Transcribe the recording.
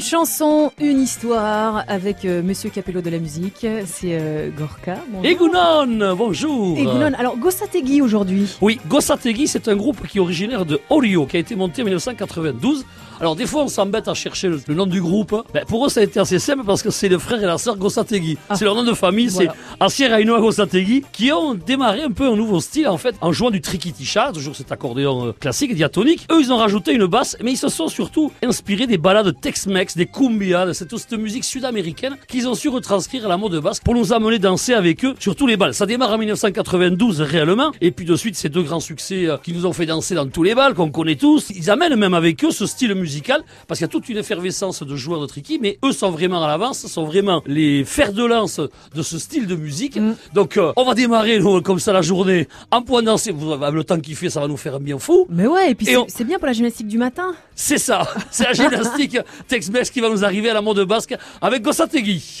chanson, une histoire avec euh, Monsieur Capello de la musique. C'est euh, Gorka. bonjour. Egunon, bonjour. Egunon. Alors, Gossategi aujourd'hui. Oui, Gossategi, c'est un groupe qui est originaire de Orio, qui a été monté en 1992. Alors des fois, on s'embête à chercher le, le nom du groupe. Ben, pour eux, ça a été assez simple parce que c'est le frère et la sœur Gossategi. Ah. C'est leur nom de famille, Voilà. c'est Asier Ainoa Gossategi, qui ont démarré un peu un nouveau style en fait, en jouant du trikitisha, toujours cet accordéon euh, classique, diatonique. Eux, ils ont rajouté une basse, mais ils se sont surtout inspirés des balades Tex-Mex, des cumbias, de cette, cette musique sud-américaine qu'ils ont su retranscrire à la mode basque pour nous amener danser avec eux sur tous les bals. Ça démarre en 1992 réellement, et puis de suite ces deux grands succès euh, qui nous ont fait danser dans tous les bals qu'on connaît tous. Ils amènent même avec eux ce style musical parce qu'il y a toute une effervescence de joueurs de triki, mais eux sont vraiment à l'avance, sont vraiment les fers de lance de ce style de musique. Donc euh, on va démarrer nous, comme ça la journée en point danser. Vous avez le temps qu'il fait, ça va nous faire un bien fou. Mais ouais, et puis c'est on- c'est bien pour la gymnastique du matin. C'est ça, c'est la gymnastique Tex-Mex qui va nous arriver à la mode basque avec Gossategi.